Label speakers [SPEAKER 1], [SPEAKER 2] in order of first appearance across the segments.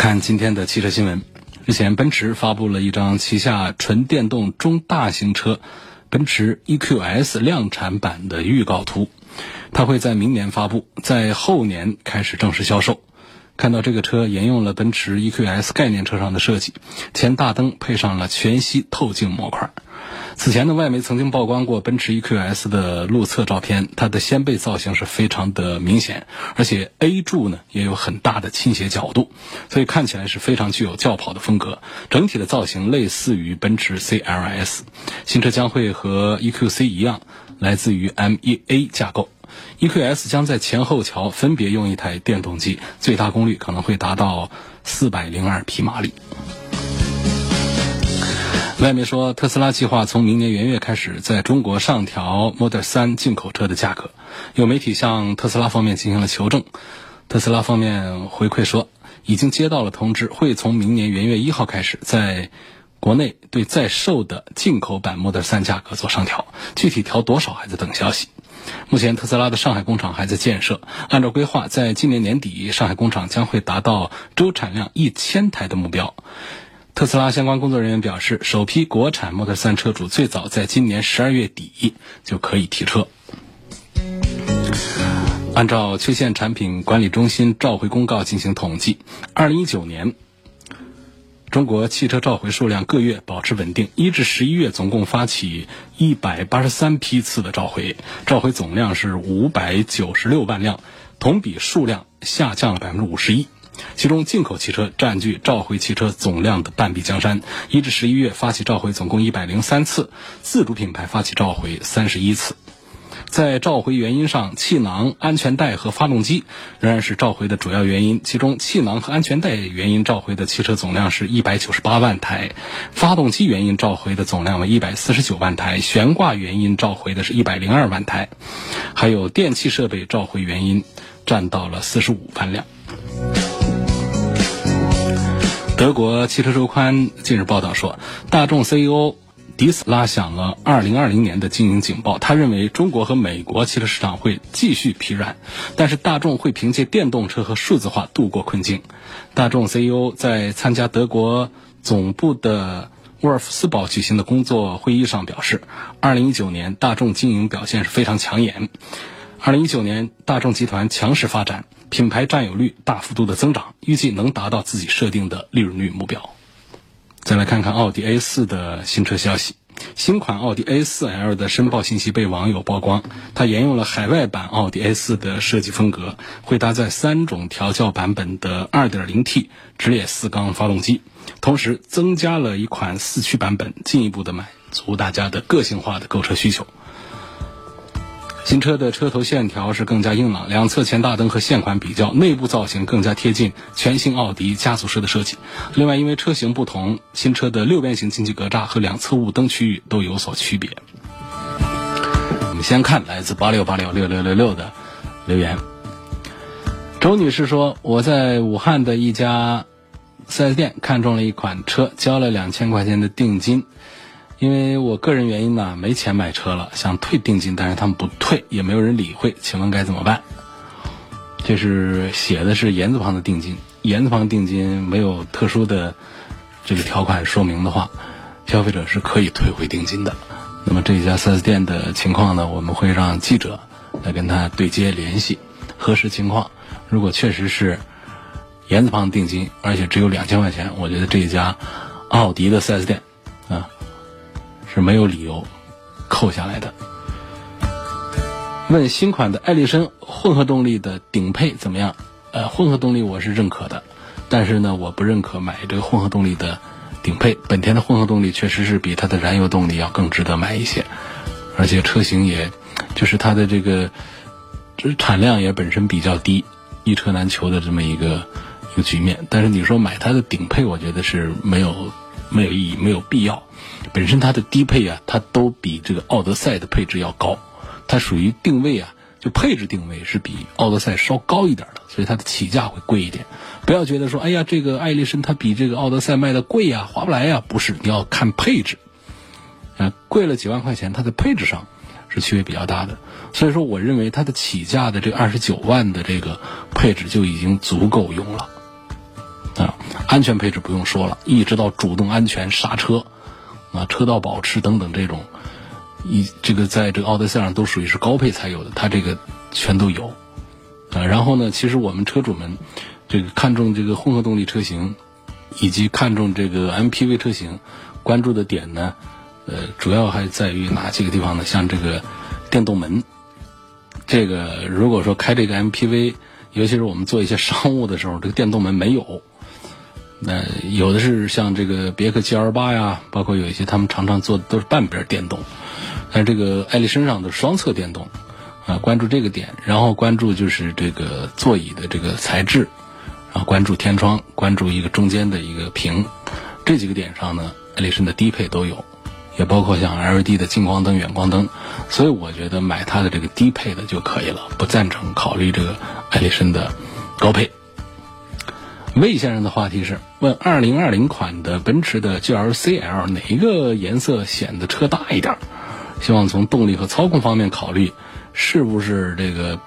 [SPEAKER 1] 看今天的汽车新闻，日前奔驰发布了一张旗下纯电动中大型车奔驰 EQS 量产版的预告图，它会在明年发布，在后年开始正式销售。看到这个车沿用了奔驰 EQS 概念车上的设计，前大灯配上了全息透镜模块。此前呢，外媒曾经曝光过奔驰 EQS 的路侧照片，它的掀背造型是非常的明显，而且 A 柱呢也有很大的倾斜角度，所以看起来是非常具有轿跑的风格。整体的造型类似于奔驰 CLS，新车将会和 EQC 一样，来自于 MEA 架构。EQS 将在前后桥分别用一台电动机，最大功率可能会达到四百零二匹马力。外媒说，特斯拉计划从明年元月开始在中国上调 Model 3进口车的价格。有媒体向特斯拉方面进行了求证，特斯拉方面回馈说，已经接到了通知，会从明年元月一号开始在国内对在售的进口版 Model 3价格做上调，具体调多少还在等消息。目前，特斯拉的上海工厂还在建设。按照规划，在今年年底，上海工厂将会达到周产量一千台的目标。特斯拉相关工作人员表示，首批国产 Model 3车主最早在今年十二月底就可以提车。按照缺陷产品管理中心召回公告进行统计，二零一九年。中国汽车召回数量各月保持稳定，一至十一月总共发起一百八十三批次的召回，召回总量是五百九十六万辆，同比数量下降了百分之五十一。其中进口汽车占据召回汽车总量的半壁江山，一至十一月发起召回总共一百零三次，自主品牌发起召回三十一次。在召回原因上，气囊、安全带和发动机仍然是召回的主要原因。其中，气囊和安全带原因召回的汽车总量是一百九十八万台，发动机原因召回的总量为一百四十九万台，悬挂原因召回的是一百零二万台，还有电气设备召回原因占到了四十五万辆。德国汽车周刊近日报道说，大众 CEO。迪斯拉响了2020年的经营警报。他认为中国和美国汽车市场会继续疲软，但是大众会凭借电动车和数字化度过困境。大众 CEO 在参加德国总部的沃尔夫斯堡举行的工作会议上表示，2019年大众经营表现是非常抢眼。2019年大众集团强势发展，品牌占有率大幅度的增长，预计能达到自己设定的利润率目标。再来看看奥迪 A4 的新车消息。新款奥迪 A4L 的申报信息被网友曝光，它沿用了海外版奥迪 A4 的设计风格，会搭载三种调教版本的 2.0T 直列四缸发动机，同时增加了一款四驱版本，进一步的满足大家的个性化的购车需求。新车的车头线条是更加硬朗，两侧前大灯和现款比较，内部造型更加贴近全新奥迪家族式的设计。另外，因为车型不同，新车的六边形进气格栅和两侧雾灯区域都有所区别。我们先看来自八六八六六六六六的留言。周女士说：“我在武汉的一家四 S 店看中了一款车，交了两千块钱的定金。”因为我个人原因呢，没钱买车了，想退定金，但是他们不退，也没有人理会，请问该怎么办？这是写的是言字旁的定金，言字旁定金没有特殊的这个条款说明的话，消费者是可以退回定金的。那么这一家 4S 店的情况呢，我们会让记者来跟他对接联系，核实情况。如果确实是言字旁定金，而且只有两千块钱，我觉得这一家奥迪的 4S 店。是没有理由扣下来的。问新款的艾力绅混合动力的顶配怎么样？呃，混合动力我是认可的，但是呢，我不认可买这个混合动力的顶配。本田的混合动力确实是比它的燃油动力要更值得买一些，而且车型也，就是它的这个产量也本身比较低，一车难求的这么一个一个局面。但是你说买它的顶配，我觉得是没有没有意义，没有必要。本身它的低配啊，它都比这个奥德赛的配置要高，它属于定位啊，就配置定位是比奥德赛稍高一点的，所以它的起价会贵一点。不要觉得说，哎呀，这个艾力绅它比这个奥德赛卖的贵呀，划不来呀，不是，你要看配置，啊，贵了几万块钱，它的配置上是区别比较大的。所以说，我认为它的起价的这二十九万的这个配置就已经足够用了，啊，安全配置不用说了，一直到主动安全刹车。啊，车道保持等等这种，一这个在这个奥德赛上都属于是高配才有的，它这个全都有。啊，然后呢，其实我们车主们这个看重这个混合动力车型，以及看重这个 MPV 车型，关注的点呢，呃，主要还在于哪几个地方呢？像这个电动门，这个如果说开这个 MPV，尤其是我们做一些商务的时候，这个电动门没有。那有的是像这个别克 GL 八呀，包括有一些他们常常做的都是半边电动，但这个艾力绅上的双侧电动，啊，关注这个点，然后关注就是这个座椅的这个材质，然后关注天窗，关注一个中间的一个屏，这几个点上呢，艾力绅的低配都有，也包括像 LED 的近光灯、远光灯，所以我觉得买它的这个低配的就可以了，不赞成考虑这个艾力绅的高配。魏先生的话题是问：二零二零款的奔驰的 GLC L 哪一个颜色显得车大一点？希望从动力和操控方面考虑，是不是这个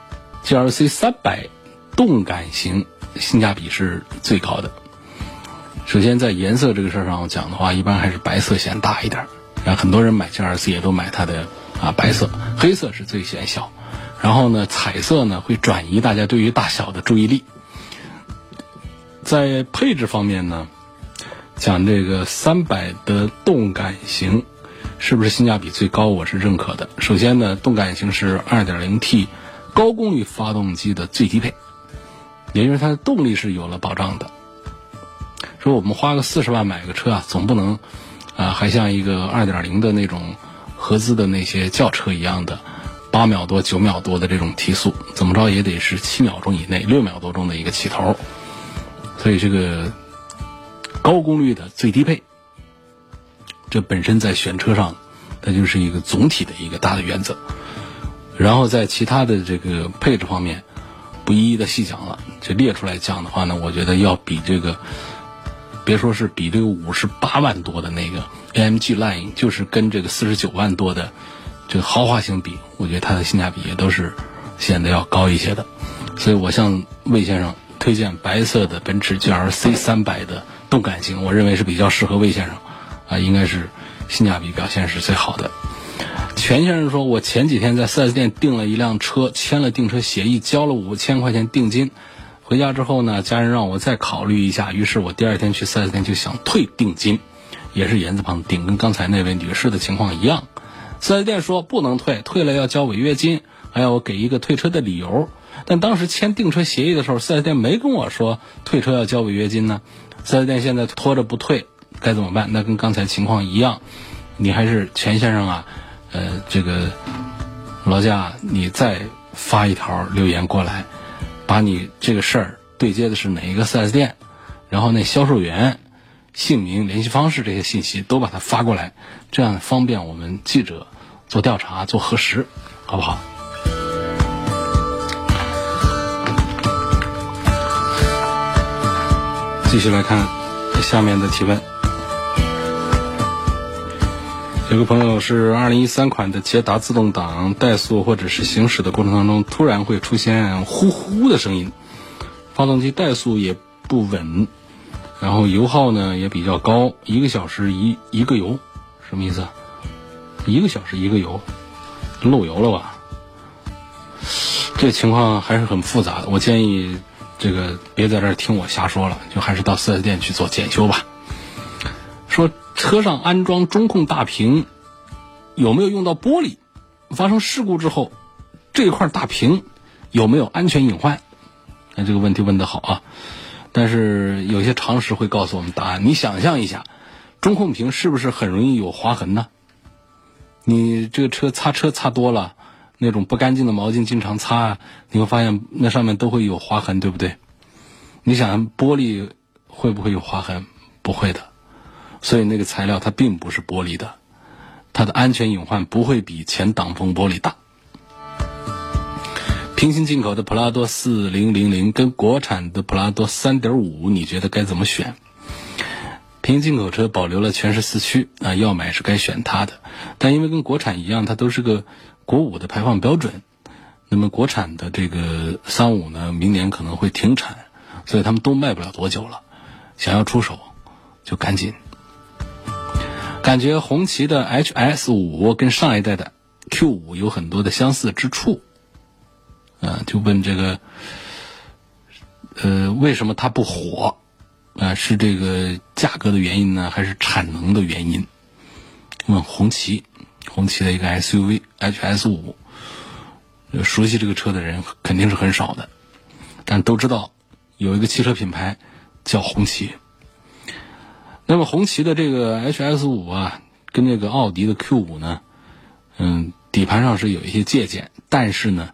[SPEAKER 1] GLC 三百动感型性价比是最高的？首先在颜色这个事儿上讲的话，一般还是白色显大一点。然后很多人买 GLC 也都买它的啊白色，黑色是最显小。然后呢，彩色呢会转移大家对于大小的注意力。在配置方面呢，讲这个三百的动感型是不是性价比最高？我是认可的。首先呢，动感型是 2.0T 高功率发动机的最低配，也就是它的动力是有了保障的。说我们花个四十万买个车啊，总不能啊还像一个2.0的那种合资的那些轿车一样的八秒多、九秒多的这种提速，怎么着也得是七秒钟以内、六秒多钟的一个起头。所以这个高功率的最低配，这本身在选车上，它就是一个总体的一个大的原则。然后在其他的这个配置方面，不一一的细讲了，就列出来讲的话呢，我觉得要比这个，别说是比这个五十八万多的那个 AMG Line，就是跟这个四十九万多的这个豪华型比，我觉得它的性价比也都是显得要高一些的。所以我向魏先生。推荐白色的奔驰 GLC 三百的动感型，我认为是比较适合魏先生，啊，应该是性价比表现是最好的。全先生说，我前几天在 4S 店订了一辆车，签了订车协议，交了五千块钱定金，回家之后呢，家人让我再考虑一下，于是我第二天去 4S 店就想退定金，也是言字旁定，跟刚才那位女士的情况一样。4S 店说不能退，退了要交违约金，还要我给一个退车的理由。但当时签订车协议的时候，四 S 店没跟我说退车要交违约金呢。四 S 店现在拖着不退，该怎么办？那跟刚才情况一样，你还是钱先生啊，呃，这个老贾，你再发一条留言过来，把你这个事儿对接的是哪一个四 S 店，然后那销售员姓名、联系方式这些信息都把它发过来，这样方便我们记者做调查、做核实，好不好？继续来看下面的提问。有个朋友是二零一三款的捷达自动挡，怠速或者是行驶的过程当中，突然会出现呼呼的声音，发动机怠速也不稳，然后油耗呢也比较高，一个小时一一个油，什么意思？一个小时一个油，漏油了吧？这情况还是很复杂的，我建议。这个别在这儿听我瞎说了，就还是到四 S 店去做检修吧。说车上安装中控大屏有没有用到玻璃？发生事故之后，这块大屏有没有安全隐患？那这个问题问得好啊！但是有些常识会告诉我们答案。你想象一下，中控屏是不是很容易有划痕呢？你这个车擦车擦多了。那种不干净的毛巾经常擦，你会发现那上面都会有划痕，对不对？你想玻璃会不会有划痕？不会的，所以那个材料它并不是玻璃的，它的安全隐患不会比前挡风玻璃大。平行进口的普拉多四零零零跟国产的普拉多三点五，你觉得该怎么选？平行进口车保留了全时四驱啊，要买是该选它的，但因为跟国产一样，它都是个国五的排放标准。那么国产的这个三五呢，明年可能会停产，所以他们都卖不了多久了。想要出手，就赶紧。感觉红旗的 HS 五跟上一代的 Q 五有很多的相似之处。啊，就问这个，呃，为什么它不火？啊，是这个价格的原因呢，还是产能的原因？问红旗，红旗的一个 SUV HS 五，熟悉这个车的人肯定是很少的，但都知道有一个汽车品牌叫红旗。那么红旗的这个 HS 五啊，跟这个奥迪的 Q 五呢，嗯，底盘上是有一些借鉴，但是呢。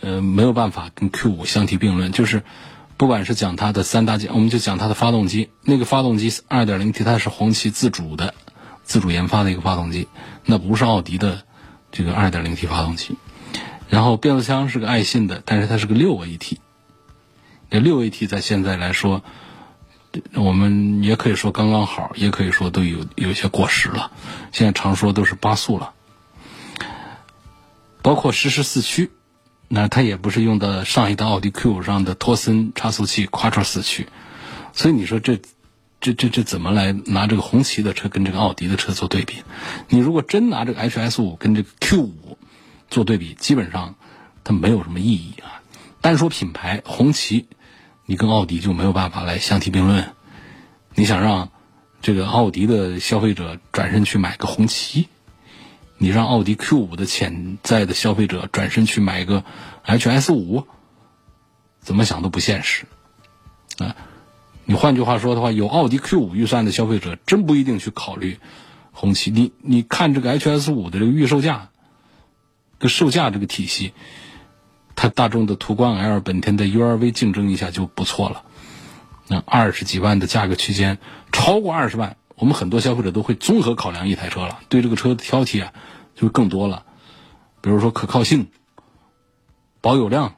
[SPEAKER 1] 呃，没有办法跟 Q 五相提并论，就是不管是讲它的三大件，我们就讲它的发动机，那个发动机 2.0T，它是红旗自主的、自主研发的一个发动机，那不是奥迪的这个 2.0T 发动机。然后变速箱是个爱信的，但是它是个六 AT，这六 AT 在现在来说，我们也可以说刚刚好，也可以说都有有些过时了。现在常说都是八速了，包括实时四驱。那它也不是用的上一代奥迪 Q 上的托森差速器 Quattro 四驱，所以你说这这这这怎么来拿这个红旗的车跟这个奥迪的车做对比？你如果真拿这个 HS 五跟这个 Q 五做对比，基本上它没有什么意义啊。单说品牌，红旗你跟奥迪就没有办法来相提并论。你想让这个奥迪的消费者转身去买个红旗？你让奥迪 Q 五的潜在的消费者转身去买个 HS 五，怎么想都不现实啊！你换句话说的话，有奥迪 Q 五预算的消费者真不一定去考虑红旗。你你看这个 HS 五的这个预售价跟售价这个体系，它大众的途观 L、本田的 URV 竞争一下就不错了。那二十几万的价格区间，超过二十万。我们很多消费者都会综合考量一台车了，对这个车的挑剔啊就更多了，比如说可靠性、保有量、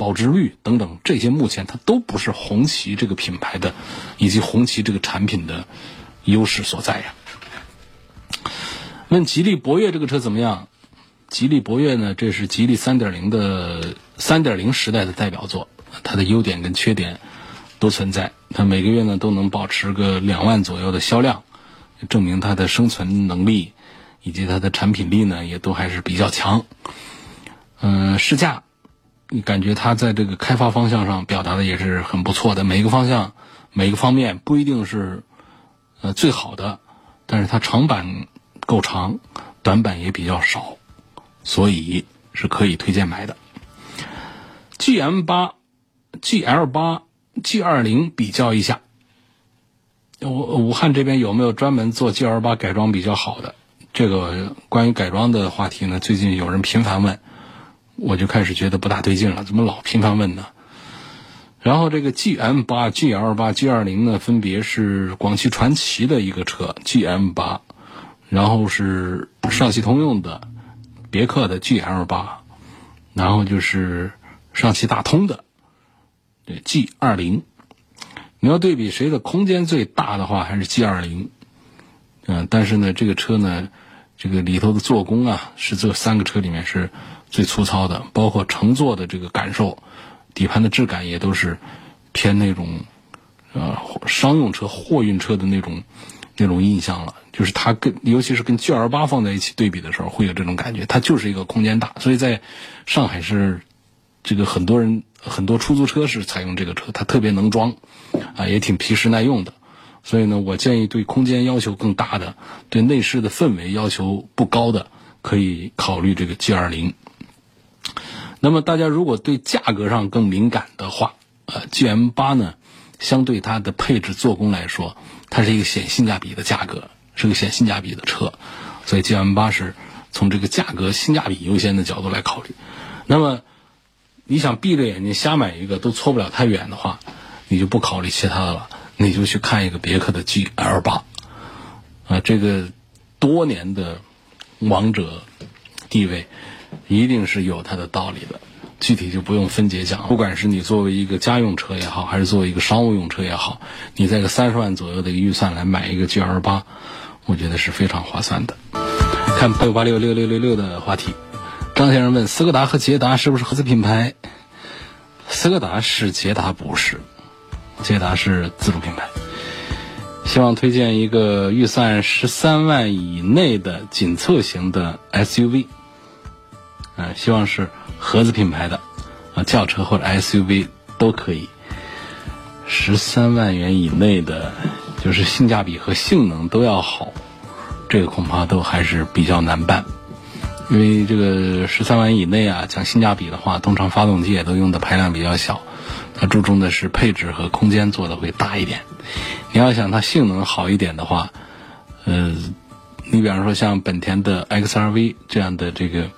[SPEAKER 1] 保值率等等，这些目前它都不是红旗这个品牌的以及红旗这个产品的优势所在呀。问吉利博越这个车怎么样？吉利博越呢，这是吉利三点零的三点零时代的代表作，它的优点跟缺点。都存在，它每个月呢都能保持个两万左右的销量，证明它的生存能力以及它的产品力呢也都还是比较强。嗯，试驾，你感觉它在这个开发方向上表达的也是很不错的，每个方向每个方面不一定是呃最好的，但是它长板够长，短板也比较少，所以是可以推荐买的。G M 八，G L 八。G 二零比较一下，武武汉这边有没有专门做 G L 八改装比较好的？这个关于改装的话题呢，最近有人频繁问，我就开始觉得不大对劲了，怎么老频繁问呢？然后这个 G M 八、G L 八、G 二零呢，分别是广汽传祺的一个车 G M 八，然后是上汽通用的别克的 G L 八，然后就是上汽大通的。G 二零，你要对比谁的空间最大的话，还是 G 二零。嗯，但是呢，这个车呢，这个里头的做工啊，是这三个车里面是最粗糙的，包括乘坐的这个感受，底盘的质感也都是偏那种呃商用车、货运车的那种那种印象了。就是它跟尤其是跟 G L 八放在一起对比的时候，会有这种感觉，它就是一个空间大。所以在上海是这个很多人。很多出租车是采用这个车，它特别能装，啊，也挺皮实耐用的。所以呢，我建议对空间要求更大的、对内饰的氛围要求不高的，可以考虑这个 G 二零。那么大家如果对价格上更敏感的话，呃，G M 八呢，相对它的配置做工来说，它是一个显性价比的价格，是个显性价比的车，所以 G M 八是从这个价格性价比优先的角度来考虑。那么。你想闭着眼睛瞎买一个都错不了太远的话，你就不考虑其他的了，你就去看一个别克的 GL 八，啊，这个多年的王者地位，一定是有它的道理的。具体就不用分解讲，不管是你作为一个家用车也好，还是作为一个商务用车也好，你在个三十万左右的一个预算来买一个 GL 八，我觉得是非常划算的。看八六八六六六六六的话题，张先生问：斯柯达和捷达是不是合资品牌？斯柯达是，捷达不是，捷达是自主品牌。希望推荐一个预算十三万以内的紧凑型的 SUV，嗯，希望是。合资品牌的啊，轿车或者 SUV 都可以。十三万元以内的，就是性价比和性能都要好，这个恐怕都还是比较难办。因为这个十三万以内啊，讲性价比的话，通常发动机也都用的排量比较小，它注重的是配置和空间做的会大一点。你要想它性能好一点的话，呃，你比方说像本田的 XRV 这样的这个。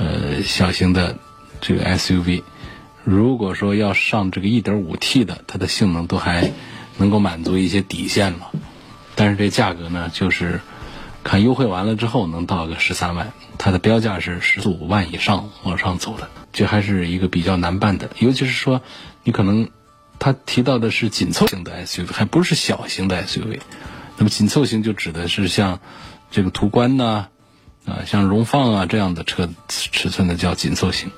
[SPEAKER 1] 呃，小型的这个 SUV，如果说要上这个 1.5T 的，它的性能都还能够满足一些底线了。但是这价格呢，就是看优惠完了之后能到个十三万，它的标价是十五万以上往上走的，这还是一个比较难办的。尤其是说，你可能他提到的是紧凑型的 SUV，还不是小型的 SUV。那么紧凑型就指的是像这个途观呐。啊像荣放啊这样的车尺寸的叫紧凑型。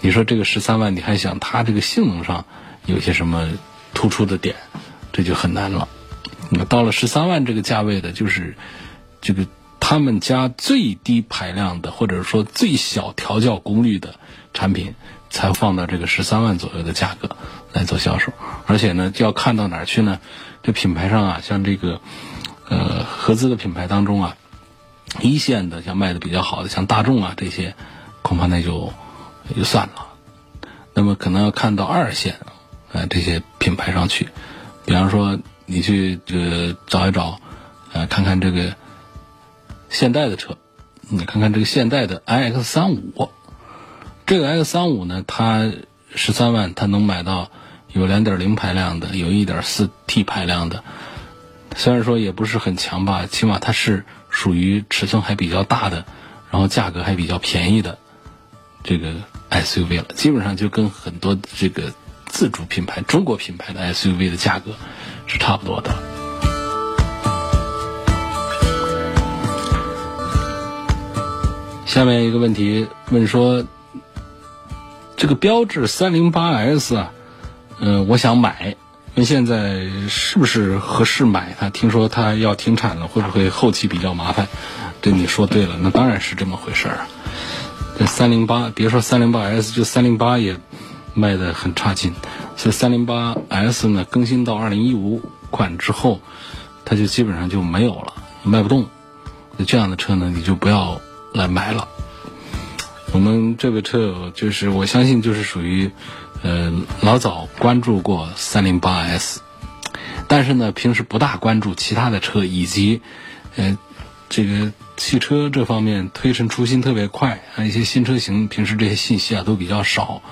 [SPEAKER 1] 你说这个十三万，你还想它这个性能上有些什么突出的点，这就很难了。那到了十三万这个价位的，就是这个他们家最低排量的，或者说最小调教功率的产品，才放到这个十三万左右的价格来做销售。而且呢，就要看到哪儿去呢？这品牌上啊，像这个呃合资的品牌当中啊。一线的像卖的比较好的，像大众啊这些，恐怕那就也就算了。那么可能要看到二线，呃这些品牌上去，比方说你去这个找一找，呃看看这个现代的车，你看看这个现代的 iX 三五，这个 X 三五呢，它十三万它能买到有两点零排量的，有一点四 T 排量的，虽然说也不是很强吧，起码它是。属于尺寸还比较大的，然后价格还比较便宜的这个 SUV 了，基本上就跟很多这个自主品牌、中国品牌的 SUV 的价格是差不多的。下面一个问题问说，这个标致三零八 S 啊，嗯，我想买。现在是不是合适买它？听说它要停产了，会不会后期比较麻烦？对，你说对了，那当然是这么回事儿。这三零八，别说三零八 S，就三零八也卖的很差劲。所以三零八 S 呢，更新到二零一五款之后，它就基本上就没有了，卖不动。那这样的车呢，你就不要来买了。我们这位车友就是，我相信就是属于。呃，老早关注过三零八 S，但是呢，平时不大关注其他的车，以及呃，这个汽车这方面推陈出新特别快，啊，一些新车型，平时这些信息啊都比较少，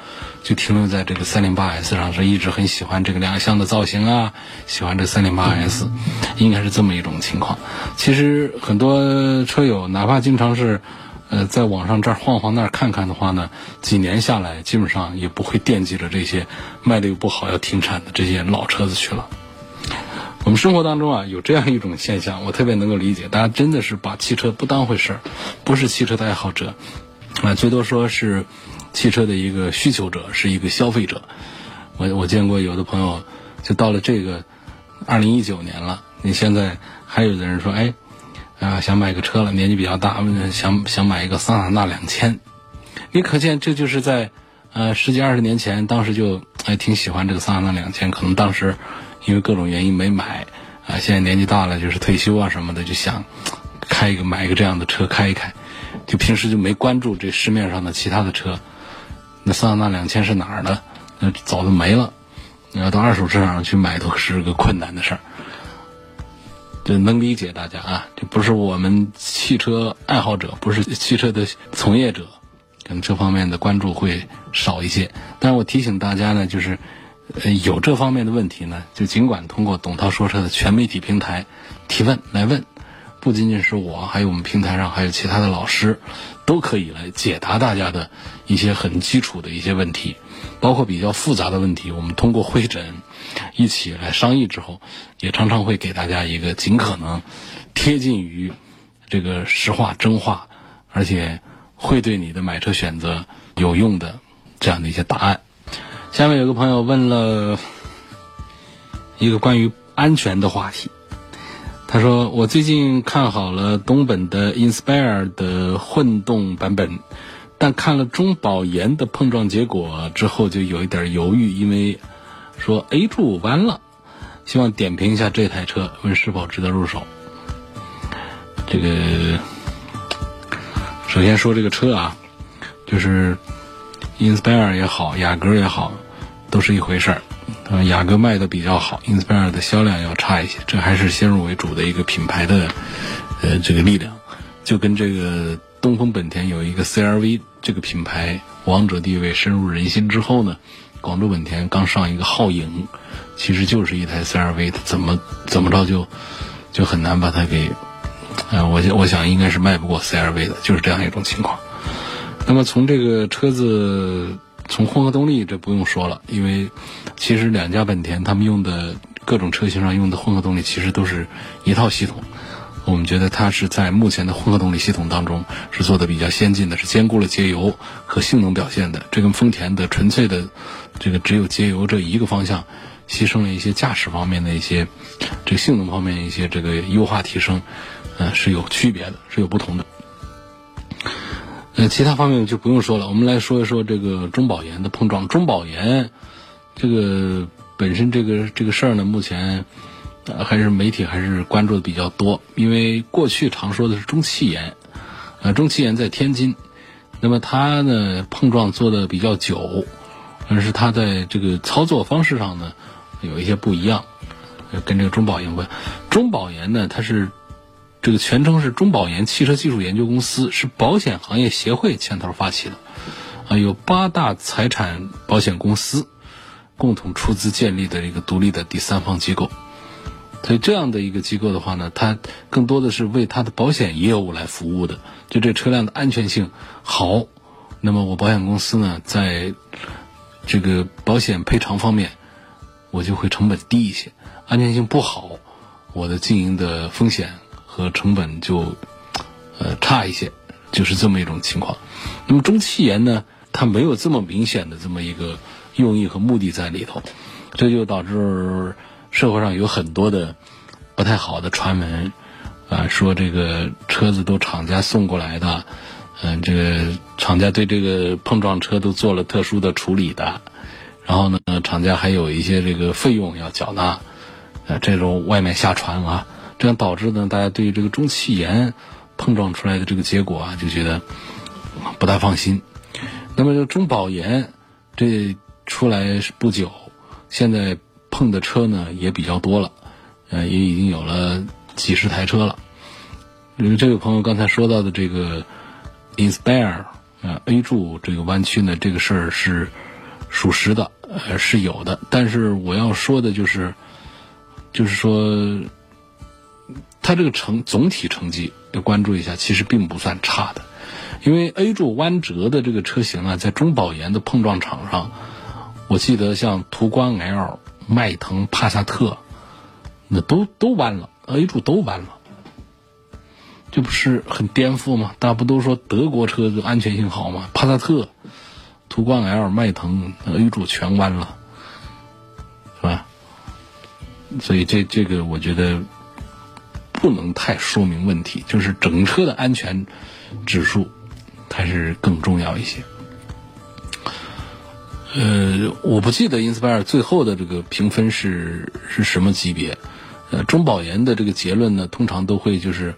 [SPEAKER 1] 就停留在这个三零八 S 上，是一直很喜欢这个两厢的造型啊，喜欢这三零八 S，应该是这么一种情况。其实很多车友，哪怕经常是。呃，在网上这儿晃晃那儿看看的话呢，几年下来，基本上也不会惦记着这些卖的又不好要停产的这些老车子去了。我们生活当中啊，有这样一种现象，我特别能够理解，大家真的是把汽车不当回事儿，不是汽车的爱好者，啊，最多说是汽车的一个需求者，是一个消费者。我我见过有的朋友，就到了这个二零一九年了，你现在还有的人说，哎。啊，想买个车了，年纪比较大，想想买一个桑塔纳两千。你可见这就是在呃十几二十年前，当时就还挺喜欢这个桑塔纳两千。可能当时因为各种原因没买啊，现在年纪大了，就是退休啊什么的，就想开一个买一个这样的车开一开。就平时就没关注这市面上的其他的车。那桑塔纳两千是哪儿的？那早就没了。你要到二手市场上去买，都是个困难的事儿。就能理解大家啊，这不是我们汽车爱好者，不是汽车的从业者，可能这方面的关注会少一些。但是我提醒大家呢，就是呃有这方面的问题呢，就尽管通过董涛说车的全媒体平台提问来问，不仅仅是我，还有我们平台上还有其他的老师，都可以来解答大家的一些很基础的一些问题，包括比较复杂的问题，我们通过会诊一起来商议之后，也常常会给大家一个尽可能贴近于这个实话真话，而且会对你的买车选择有用的这样的一些答案。下面有个朋友问了一个关于安全的话题，他说：“我最近看好了东本的 Inspire 的混动版本，但看了中保研的碰撞结果之后，就有一点犹豫，因为说 A 柱弯了，希望点评一下这台车，问是否值得入手。”这个首先说这个车啊，就是 Inspire 也好，雅阁也好，都是一回事儿。呃，雅阁卖的比较好，Inspire 的销量要差一些，这还是先入为主的一个品牌的呃这个力量，就跟这个东风本田有一个 CRV 这个品牌王者地位深入人心之后呢，广州本田刚上一个皓影，其实就是一台 CRV，它怎么怎么着就就很难把它给，呃，我我想应该是卖不过 CRV 的，就是这样一种情况。那么从这个车子。从混合动力这不用说了，因为其实两家本田他们用的各种车型上用的混合动力其实都是一套系统。我们觉得它是在目前的混合动力系统当中是做的比较先进的，是兼顾了节油和性能表现的。这跟丰田的纯粹的这个只有节油这一个方向，牺牲了一些驾驶方面的一些这个性能方面一些这个优化提升，呃是有区别的，是有不同的。呃，其他方面就不用说了。我们来说一说这个中保研的碰撞。中保研这个本身这个这个事儿呢，目前呃还是媒体还是关注的比较多。因为过去常说的是中汽研，呃，中汽研在天津，那么它呢碰撞做的比较久，但是它在这个操作方式上呢有一些不一样，跟这个中保研关。中保研呢，它是。这个全称是中保研汽车技术研究公司，是保险行业协会牵头发起的，啊，有八大财产保险公司共同出资建立的一个独立的第三方机构。所以这样的一个机构的话呢，它更多的是为它的保险业务来服务的。就这车辆的安全性好，那么我保险公司呢，在这个保险赔偿方面，我就会成本低一些；安全性不好，我的经营的风险。和成本就，呃差一些，就是这么一种情况。那么中汽研呢，它没有这么明显的这么一个用意和目的在里头，这就导致社会上有很多的不太好的传闻，啊，说这个车子都厂家送过来的，嗯，这个厂家对这个碰撞车都做了特殊的处理的，然后呢，厂家还有一些这个费用要缴纳，呃，这种外面瞎传啊。这样导致呢，大家对于这个中汽研碰撞出来的这个结果啊，就觉得不大放心。那么这中保研这出来不久，现在碰的车呢也比较多了，呃，也已经有了几十台车了。因为这位朋友刚才说到的这个 Inspire 呃 A 柱这个弯曲呢，这个事儿是属实的，呃是有的。但是我要说的就是，就是说。它这个成总体成绩要关注一下，其实并不算差的，因为 A 柱弯折的这个车型啊，在中保研的碰撞场上，我记得像途观 L、迈腾、帕萨特，那都都弯了，A 柱都弯了，这不是很颠覆吗？大家不都说德国车子安全性好吗？帕萨特、途观 L、迈腾 A 柱全弯了，是吧？所以这这个我觉得。不能太说明问题，就是整车的安全指数还是更重要一些。呃，我不记得 Inspire 最后的这个评分是是什么级别。呃，中保研的这个结论呢，通常都会就是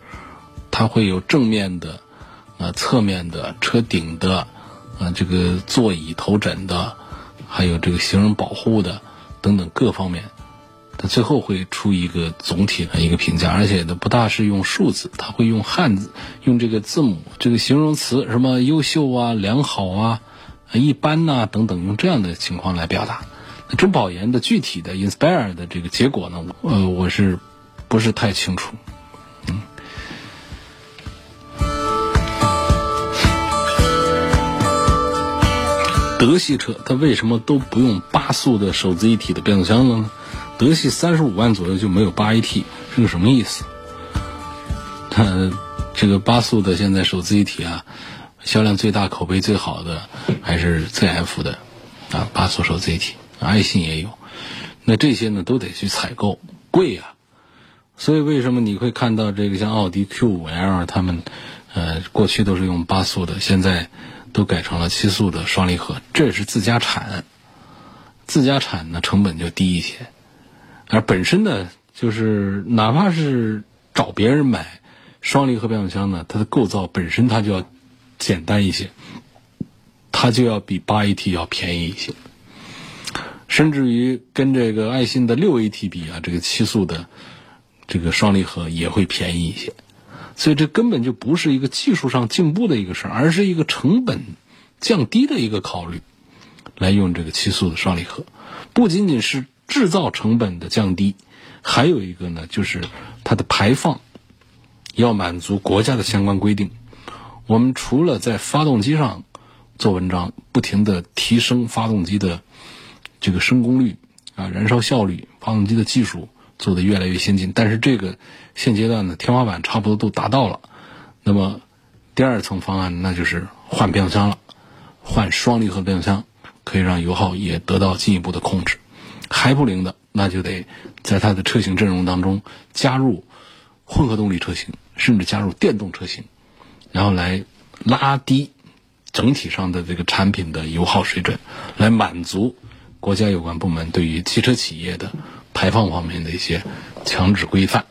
[SPEAKER 1] 它会有正面的、呃侧面的、车顶的、啊这个座椅头枕的，还有这个行人保护的等等各方面它最后会出一个总体的一个评价，而且呢不大是用数字，它会用汉字，用这个字母，这个形容词什么优秀啊、良好啊、一般呐、等等，用这样的情况来表达。中保研的具体的 inspire 的这个结果呢，呃，我是不是太清楚？嗯。德系车它为什么都不用八速的手自一体的变速箱了呢？德系三十五万左右就没有八 AT 是个什么意思？它这个八速的现在手自一体啊，销量最大、口碑最好的还是 ZF 的啊，八速手自一体，爱信也有。那这些呢都得去采购，贵呀。所以为什么你会看到这个像奥迪 Q5L 他们，呃，过去都是用八速的，现在都改成了七速的双离合，这是自家产，自家产呢成本就低一些。而本身呢，就是哪怕是找别人买双离合变速箱呢，它的构造本身它就要简单一些，它就要比八 AT 要便宜一些，甚至于跟这个爱信的六 AT 比啊，这个七速的这个双离合也会便宜一些，所以这根本就不是一个技术上进步的一个事儿，而是一个成本降低的一个考虑，来用这个七速的双离合，不仅仅是。制造成本的降低，还有一个呢，就是它的排放要满足国家的相关规定。我们除了在发动机上做文章，不停的提升发动机的这个升功率啊、燃烧效率，发动机的技术做得越来越先进，但是这个现阶段呢，天花板差不多都达到了。那么第二层方案，那就是换变速箱了，换双离合变速箱，可以让油耗也得到进一步的控制。还不灵的，那就得在它的车型阵容当中加入混合动力车型，甚至加入电动车型，然后来拉低整体上的这个产品的油耗水准，来满足国家有关部门对于汽车企业的排放方面的一些强制规范、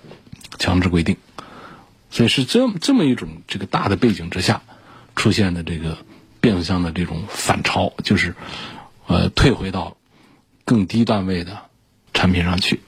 [SPEAKER 1] 强制规定。所以是这么这么一种这个大的背景之下出现的这个变速箱的这种反超，就是呃退回到。更低段位的产品上去。